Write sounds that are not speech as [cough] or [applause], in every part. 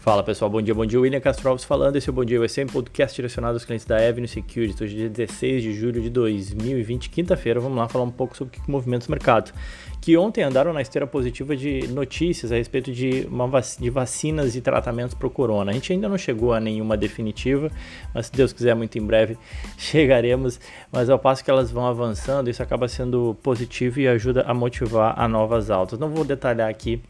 Fala pessoal, bom dia, bom dia. William Castro Alves falando. Esse é o Bom Dia USM, podcast direcionado aos clientes da Avenue Security. Hoje é dia 16 de julho de 2020, quinta-feira. Vamos lá falar um pouco sobre o que movimenta o mercado. Que ontem andaram na esteira positiva de notícias a respeito de, uma vac de vacinas e tratamentos para o corona. A gente ainda não chegou a nenhuma definitiva, mas se Deus quiser, muito em breve [laughs] chegaremos. Mas ao passo que elas vão avançando, isso acaba sendo positivo e ajuda a motivar a novas altas. Não vou detalhar aqui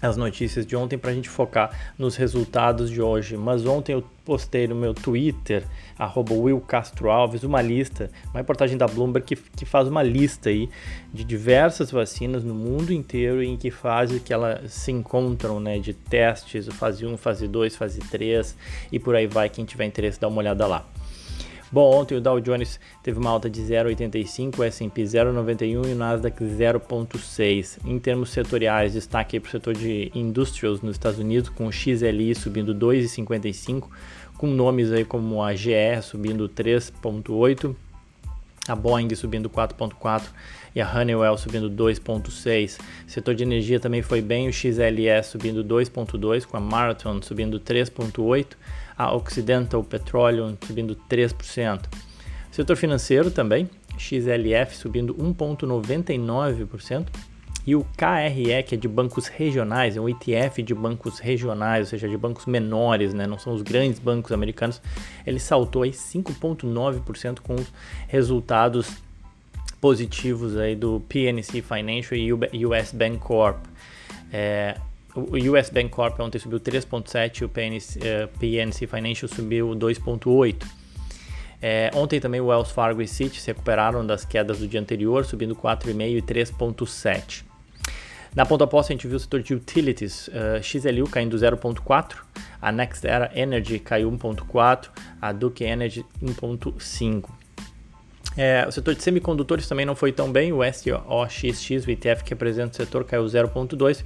as notícias de ontem para a gente focar nos resultados de hoje. Mas ontem eu postei no meu Twitter, arroba Will Castro Alves, uma lista, uma reportagem da Bloomberg que, que faz uma lista aí de diversas vacinas no mundo inteiro em que fase que elas se encontram, né, de testes, fase 1, fase 2, fase 3 e por aí vai, quem tiver interesse dá uma olhada lá. Bom, ontem o Dow Jones teve uma alta de 0,85, o S&P 0,91 e o Nasdaq 0,6. Em termos setoriais, destaque para o setor de industrials nos Estados Unidos, com o XLI subindo 2,55, com nomes aí como a GE subindo 3,8, a Boeing subindo 4,4 e a Honeywell subindo 2,6. Setor de energia também foi bem, o XLE subindo 2,2, com a Marathon subindo 3,8 a Occidental Petroleum subindo 3%. Setor financeiro também, XLF subindo 1,99%. E o KRE, que é de bancos regionais, é um ETF de bancos regionais, ou seja, de bancos menores, né? não são os grandes bancos americanos, ele saltou aí 5,9% com os resultados positivos aí do PNC Financial e US Bank Corp. É, o US Bank Corp ontem subiu 3,7% e o PNC, eh, PNC Financial subiu 2,8%. É, ontem também o Wells Fargo e Citi se recuperaram das quedas do dia anterior, subindo 4,5% e 3,7%. Na ponta oposta, a gente viu o setor de utilities, uh, XLU caindo 0,4%, a NextEra Energy caiu 1,4%, a Duke Energy 1,5%. É, o setor de semicondutores também não foi tão bem, o SOXX, o ETF que representa o setor, caiu 0,2%,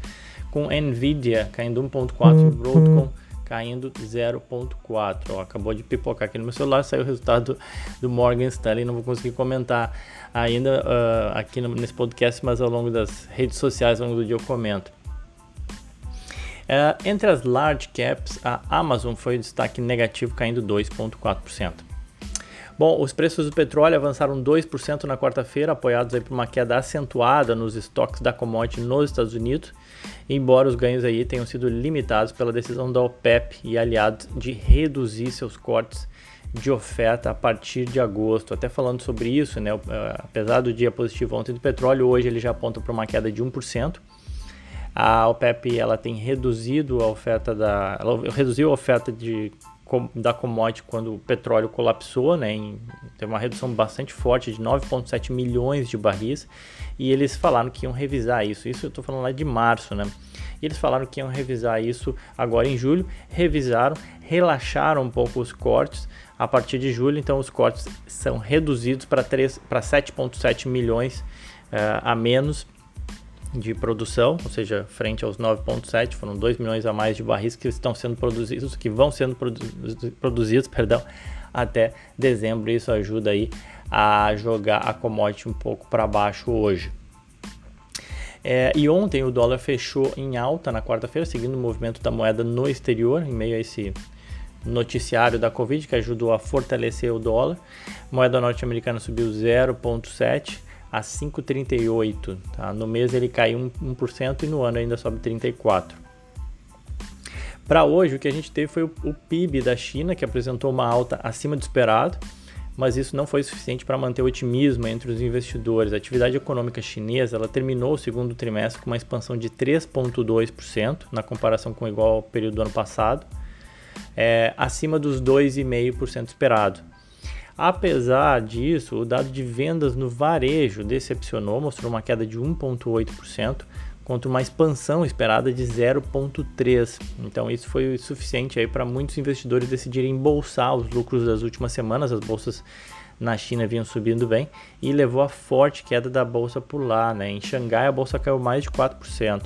com Nvidia caindo 1.4 e uhum. Broadcom caindo 0.4. Acabou de pipocar aqui no meu celular, saiu o resultado do Morgan Stanley, não vou conseguir comentar ainda uh, aqui no, nesse podcast, mas ao longo das redes sociais, ao longo do dia eu comento. Uh, entre as large caps, a Amazon foi o destaque negativo, caindo 2,4%. Bom, os preços do petróleo avançaram 2% na quarta-feira, apoiados por uma queda acentuada nos estoques da commodity nos Estados Unidos embora os ganhos aí tenham sido limitados pela decisão da OPEP e aliados de reduzir seus cortes de oferta a partir de agosto. Até falando sobre isso, né, apesar do dia positivo ontem do petróleo, hoje ele já aponta para uma queda de 1%. A OPEP ela tem reduzido a oferta da, ela reduziu a oferta de da commodity quando o petróleo colapsou, né, em, teve uma redução bastante forte de 9,7 milhões de barris, e eles falaram que iam revisar isso. Isso eu estou falando lá de março, né? Eles falaram que iam revisar isso agora em julho, revisaram, relaxaram um pouco os cortes a partir de julho, então os cortes são reduzidos para 7,7 milhões uh, a menos de produção, ou seja, frente aos 9.7, foram 2 milhões a mais de barris que estão sendo produzidos, que vão sendo produzidos, [laughs] perdão, até dezembro. Isso ajuda aí a jogar a commodity um pouco para baixo hoje. É, e ontem o dólar fechou em alta na quarta-feira, seguindo o movimento da moeda no exterior, em meio a esse noticiário da Covid que ajudou a fortalecer o dólar. Moeda norte-americana subiu 0,7 a 5,38. Tá? No mês ele caiu 1%, e no ano ainda sobe 34%. Para hoje, o que a gente teve foi o, PIB da China, que apresentou uma alta acima do esperado, mas isso não foi suficiente para manter o otimismo entre os investidores. A atividade econômica chinesa ela terminou o segundo trimestre com uma expansão de 3,2% na comparação com o igual período do ano passado, é, acima dos 2,5% esperado. Apesar disso, o dado de vendas no varejo decepcionou, mostrou uma queda de 1,8%, contra uma expansão esperada de 0,3%. Então, isso foi suficiente para muitos investidores decidirem embolsar os lucros das últimas semanas. As bolsas na China vinham subindo bem e levou a forte queda da bolsa por lá. Né? Em Xangai, a bolsa caiu mais de 4%.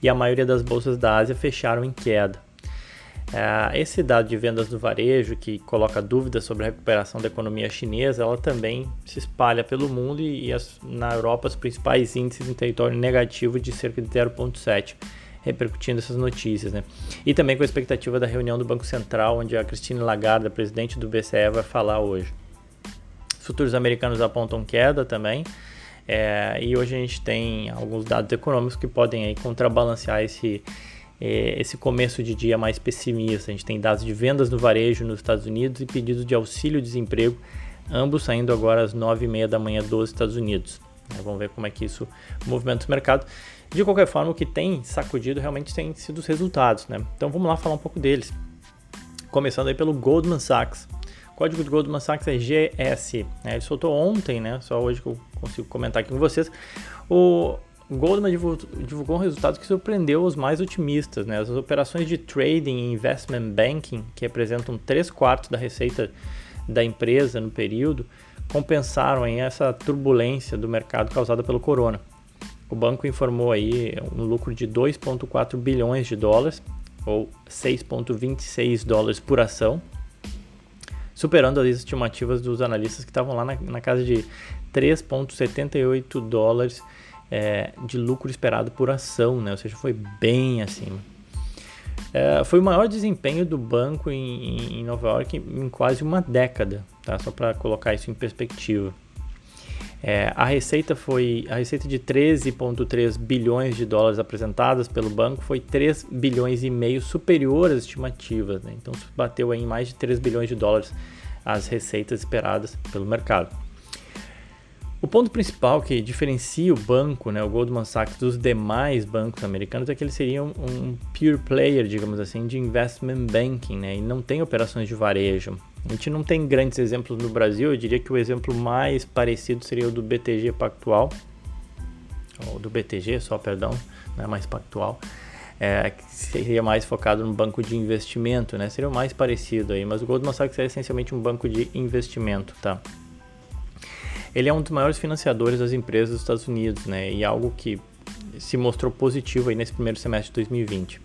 E a maioria das bolsas da Ásia fecharam em queda. É, esse dado de vendas do varejo, que coloca dúvidas sobre a recuperação da economia chinesa, ela também se espalha pelo mundo e, as, na Europa os principais índices em território negativo de cerca de 0,7, repercutindo essas notícias, né? E também com a expectativa da reunião do Banco Central, onde a Christine Lagarde, a presidente do BCE, vai falar hoje. Os futuros americanos apontam queda também. É, e hoje a gente tem alguns dados econômicos que podem aí contrabalancear esse, esse começo de dia mais pessimista. A gente tem dados de vendas no varejo nos Estados Unidos e pedidos de auxílio-desemprego, ambos saindo agora às 9h30 da manhã dos Estados Unidos. É, vamos ver como é que isso movimenta o mercado. De qualquer forma, o que tem sacudido realmente tem sido os resultados. Né? Então vamos lá falar um pouco deles. Começando aí pelo Goldman Sachs. O código do Goldman Sachs é GS. Né? Ele soltou ontem, né? Só hoje que eu consigo comentar aqui com vocês. O Goldman divulgou um resultado que surpreendeu os mais otimistas. Né? As operações de trading e investment banking, que representam 3 quartos da receita da empresa no período, compensaram aí essa turbulência do mercado causada pelo corona. O banco informou aí um lucro de 2,4 bilhões de dólares, ou 6,26 dólares por ação, superando as estimativas dos analistas que estavam lá na, na casa de 3,78 dólares é, de lucro esperado por ação, né? ou seja, foi bem acima. É, foi o maior desempenho do banco em, em Nova York em, quase uma década, tá? só para colocar isso em perspectiva. É, a receita foi a receita de 13,3 bilhões de dólares apresentadas pelo banco foi 3 bilhões e meio superior às estimativas, né? então bateu em mais de 3 bilhões de dólares as receitas esperadas pelo mercado. Ponto principal que diferencia o banco, né, o Goldman Sachs, dos demais bancos americanos é que ele seria um, um pure player, digamos assim, de investment banking, né, e não tem operações de varejo. A gente não tem grandes exemplos no Brasil, eu diria que o exemplo mais parecido seria o do BTG Pactual, ou do BTG só, perdão, não é mais Pactual, é, que seria mais focado no banco de investimento, né? Seria o mais parecido aí, mas o Goldman Sachs é essencialmente um banco de investimento, tá? Ele é um dos maiores financiadores das empresas dos Estados Unidos, né? E algo que se mostrou positivo aí nesse primeiro semestre de 2020.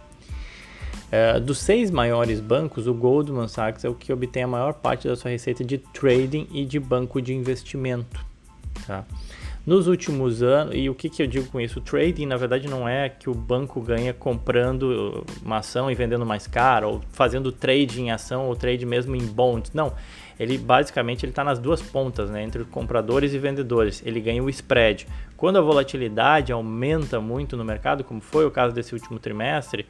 É, dos seis maiores bancos, o Goldman Sachs é o que obtém a maior parte da sua receita de trading e de banco de investimento. Tá? Nos últimos anos, e o que, que eu digo com isso? O trading, na verdade, não é que o banco ganha comprando uma ação e vendendo mais caro, ou fazendo trade em ação ou trade mesmo em bonds. Não, ele basicamente ele está nas duas pontas, né, entre compradores e vendedores. Ele ganha o spread. Quando a volatilidade aumenta muito no mercado, como foi o caso desse último trimestre,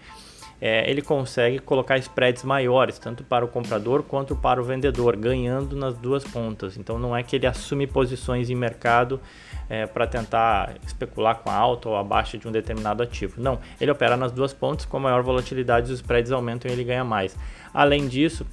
é, ele consegue colocar spreads maiores, tanto para o comprador quanto para o vendedor, ganhando nas duas pontas. Então não é que ele assume posições em mercado é, para tentar especular com a alta ou a baixa de um determinado ativo. Não, ele opera nas duas pontas, com maior volatilidade os spreads aumentam e ele ganha mais. Além disso,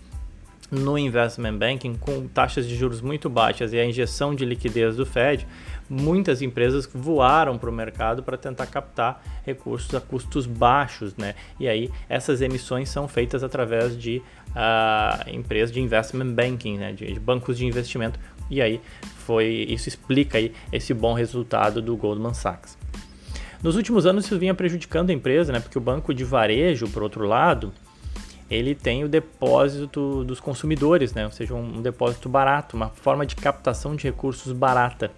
no investment banking, com taxas de juros muito baixas e a injeção de liquidez do Fed, muitas empresas voaram para o mercado para tentar captar recursos a custos baixos, né? E aí essas emissões são feitas através de uh, empresas de investment banking, né? De, de, bancos de investimento. E aí foi isso explica aí esse bom resultado do Goldman Sachs. Nos últimos anos isso vinha prejudicando a empresa, né? Porque o banco de varejo, por outro lado, ele tem o depósito dos consumidores, né? ou seja, um depósito barato, uma forma de captação de recursos barata.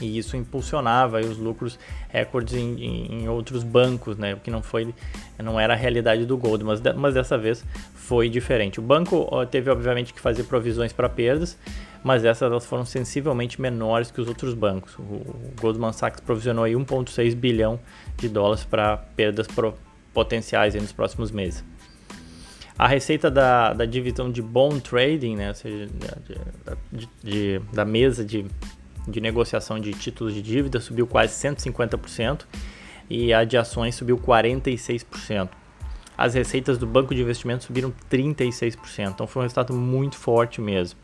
E isso impulsionava os lucros recordes em, em, em, outros bancos, né? o que não foi, não era a realidade do Gold, mas, mas dessa vez foi diferente. O banco teve obviamente que fazer provisões para perdas, mas essas elas foram sensivelmente menores que os outros bancos. O Goldman Sachs provisionou aí 1,6 bilhão de dólares para perdas pro, potenciais nos próximos meses. A receita da, da divisão de bond trading, né, ou seja, de, de, da mesa de, de negociação de títulos de dívida, subiu quase 150% e a de ações subiu 46%. As receitas do banco de investimento subiram 36%, então foi um resultado muito forte mesmo.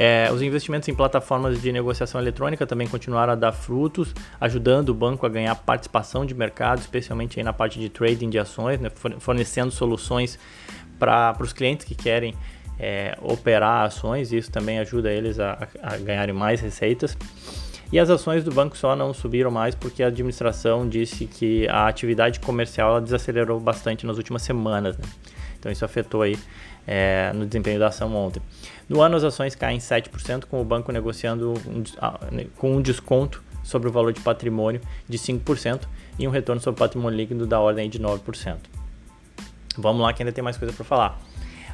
É, os investimentos em plataformas de negociação eletrônica também continuaram a dar frutos, ajudando o banco a ganhar participação de mercado, especialmente na parte de trading de ações, né, fornecendo soluções para os clientes que querem é, operar ações, isso também ajuda eles a, a ganharem mais receitas. E as ações do banco só não subiram mais porque a administração disse que a atividade comercial desacelerou bastante nas últimas semanas. Né? Então isso afetou aí é, no desempenho da ação ontem. No ano, as ações caem 7%, com o banco negociando um, com um desconto sobre o valor de patrimônio de 5% e um retorno sobre o patrimônio líquido da ordem de 9%. Vamos lá que ainda tem mais coisa para falar.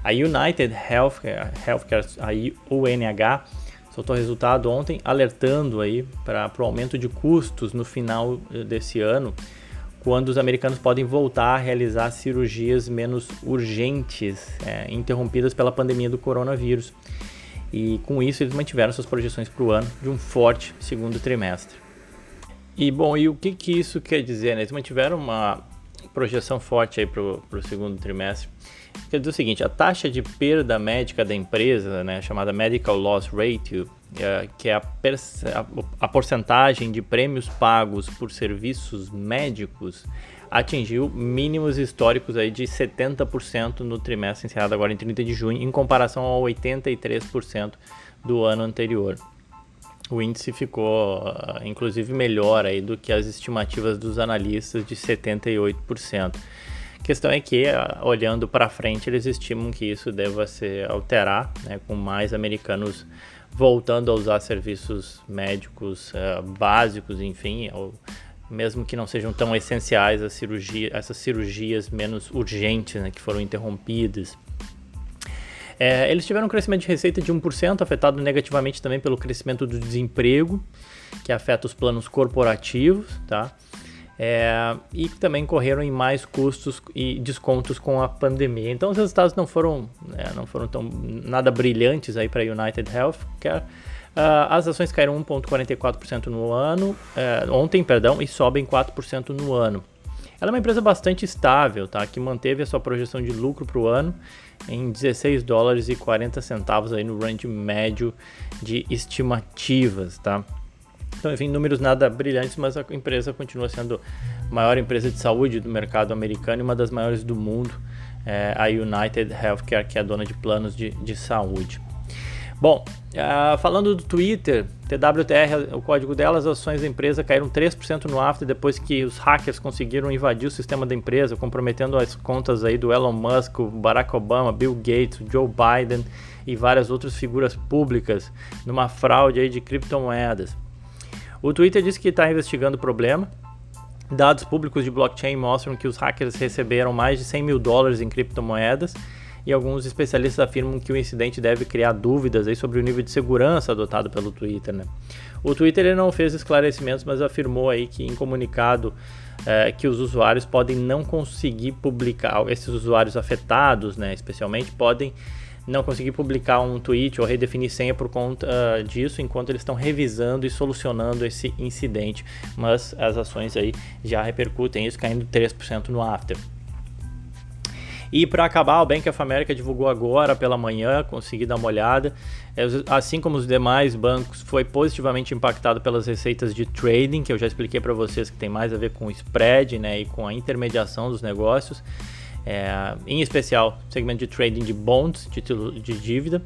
A United Healthcare, Healthcare a UNH, soltou resultado ontem alertando aí para o aumento de custos no final eh, desse ano, quando os americanos podem voltar a realizar cirurgias menos urgentes, é, interrompidas pela pandemia do coronavírus. E com isso eles mantiveram suas projeções para o ano de um forte segundo trimestre. E bom, e o que, que isso quer dizer? Né? Eles mantiveram uma projeção forte aí para o segundo trimestre. Quer dizer o seguinte, a taxa de perda médica da empresa, né, chamada Medical Loss Ratio, é, que é a, a, porcentagem de prêmios pagos por serviços médicos, atingiu mínimos históricos aí de 70% no trimestre encerrado agora em 30 de junho, em comparação ao 83% do ano anterior. O índice ficou, ah, inclusive, melhor aí do que as estimativas dos analistas de 78%. A questão é que, ah, olhando para frente, eles estimam que isso deva se alterar, né, com mais americanos voltando a usar serviços médicos uh, básicos, enfim, ou mesmo que não sejam tão essenciais as cirurgia, essas cirurgias menos urgentes né, que foram interrompidas. É, eles tiveram um crescimento de receita de 1%, afetado negativamente também pelo crescimento do desemprego, que afeta os planos corporativos, tá? É, e também correram em mais custos e descontos com a pandemia. Então os resultados não foram, é, não foram tão nada brilhantes aí para a United Healthcare. Uh, as ações caíram 1,44% no ano, uh, ontem, perdão, e sobem 4% no ano. Ela é uma empresa bastante estável, tá? Que manteve a sua projeção de lucro para o ano em 16 dólares e 40 centavos aí no range médio de estimativas, tá? Então, enfim, números nada brilhantes, mas a empresa continua sendo a maior empresa de saúde do mercado americano e uma das maiores do mundo, é, a United Healthcare, que é dona de planos de, de saúde. Bom, uh, falando do Twitter, TWTR, o código dela, as ações da empresa caíram 3% no after depois que os hackers conseguiram invadir o sistema da empresa, comprometendo as contas aí do Elon Musk, Barack Obama, Bill Gates, Joe Biden e várias outras figuras públicas numa fraude aí de criptomoedas. O Twitter disse que está investigando o problema. Dados públicos de blockchain mostram que os hackers receberam mais de 100 mil dólares em criptomoedas e alguns especialistas afirmam que o incidente deve criar dúvidas aí sobre o nível de segurança adotado pelo Twitter. Né? O Twitter ele não fez esclarecimentos, mas afirmou aí que em comunicado é, que os usuários podem não conseguir publicar, esses usuários afetados, né, especialmente, podem não conseguir publicar um tweet ou redefinir senha por conta uh, disso, enquanto eles estão revisando e solucionando esse incidente. Mas as ações aí já repercutem isso, caindo 3% no after. E para acabar, o Bank of America divulgou agora pela manhã, consegui dar uma olhada. É, assim como os demais bancos, foi positivamente impactado pelas receitas de trading, que eu já expliquei para vocês que tem mais a ver com o spread né, e com a intermediação dos negócios. É, em especial, segmento de trading de bonds, título de dívida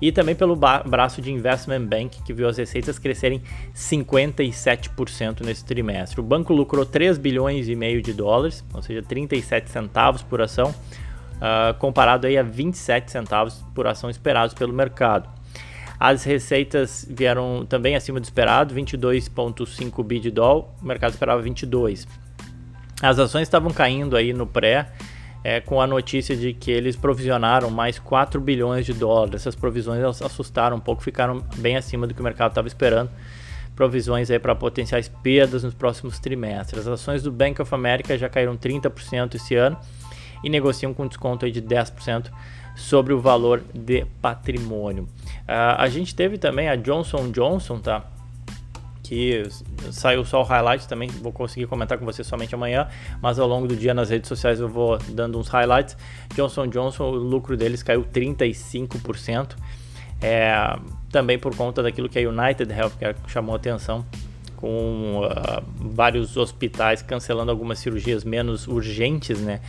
e também pelo braço de Investment Bank, que viu as receitas crescerem 57% nesse trimestre. O banco lucrou 3 bilhões e meio de dólares, ou seja, 37 centavos por ação, uh, comparado aí a 27 centavos por ação esperados pelo mercado. As receitas vieram também acima do esperado, 22,5 bi de dólar, o mercado esperava 22. As ações estavam caindo aí no pré, é, com a notícia de que eles provisionaram mais 4 bilhões de dólares. Essas provisões assustaram um pouco, ficaram bem acima do que o mercado estava esperando. Provisões aí para potenciais perdas nos próximos trimestres. As ações do Bank of America já caíram 30% esse ano e negociam com desconto de 10% sobre o valor de patrimônio. Uh, a gente teve também a Johnson Johnson, tá? Que saiu só o highlight também, vou conseguir comentar com você somente amanhã, mas ao longo do dia nas redes sociais eu vou dando uns highlights. Johnson Johnson, o lucro deles caiu 35%, é, também por conta daquilo que a United Healthcare chamou atenção, com uh, vários hospitais cancelando algumas cirurgias menos urgentes, né?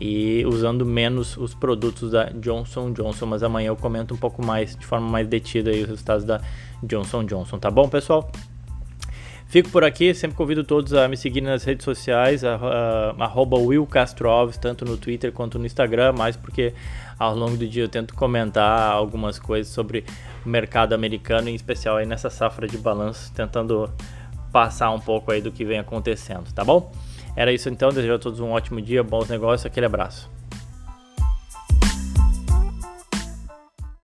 e usando menos os produtos da Johnson Johnson. Mas amanhã eu comento um pouco mais, de forma mais detida, aí, os resultados da Johnson Johnson, tá bom, pessoal? Fico por aqui, sempre convido todos a me seguir nas redes sociais, arroba Will tanto no Twitter quanto no Instagram, mais porque ao longo do dia eu tento comentar algumas coisas sobre o mercado americano, em especial aí nessa safra de balanço, tentando passar um pouco aí do que vem acontecendo, tá bom? Era isso então, desejo a todos um ótimo dia, bons negócios, aquele abraço.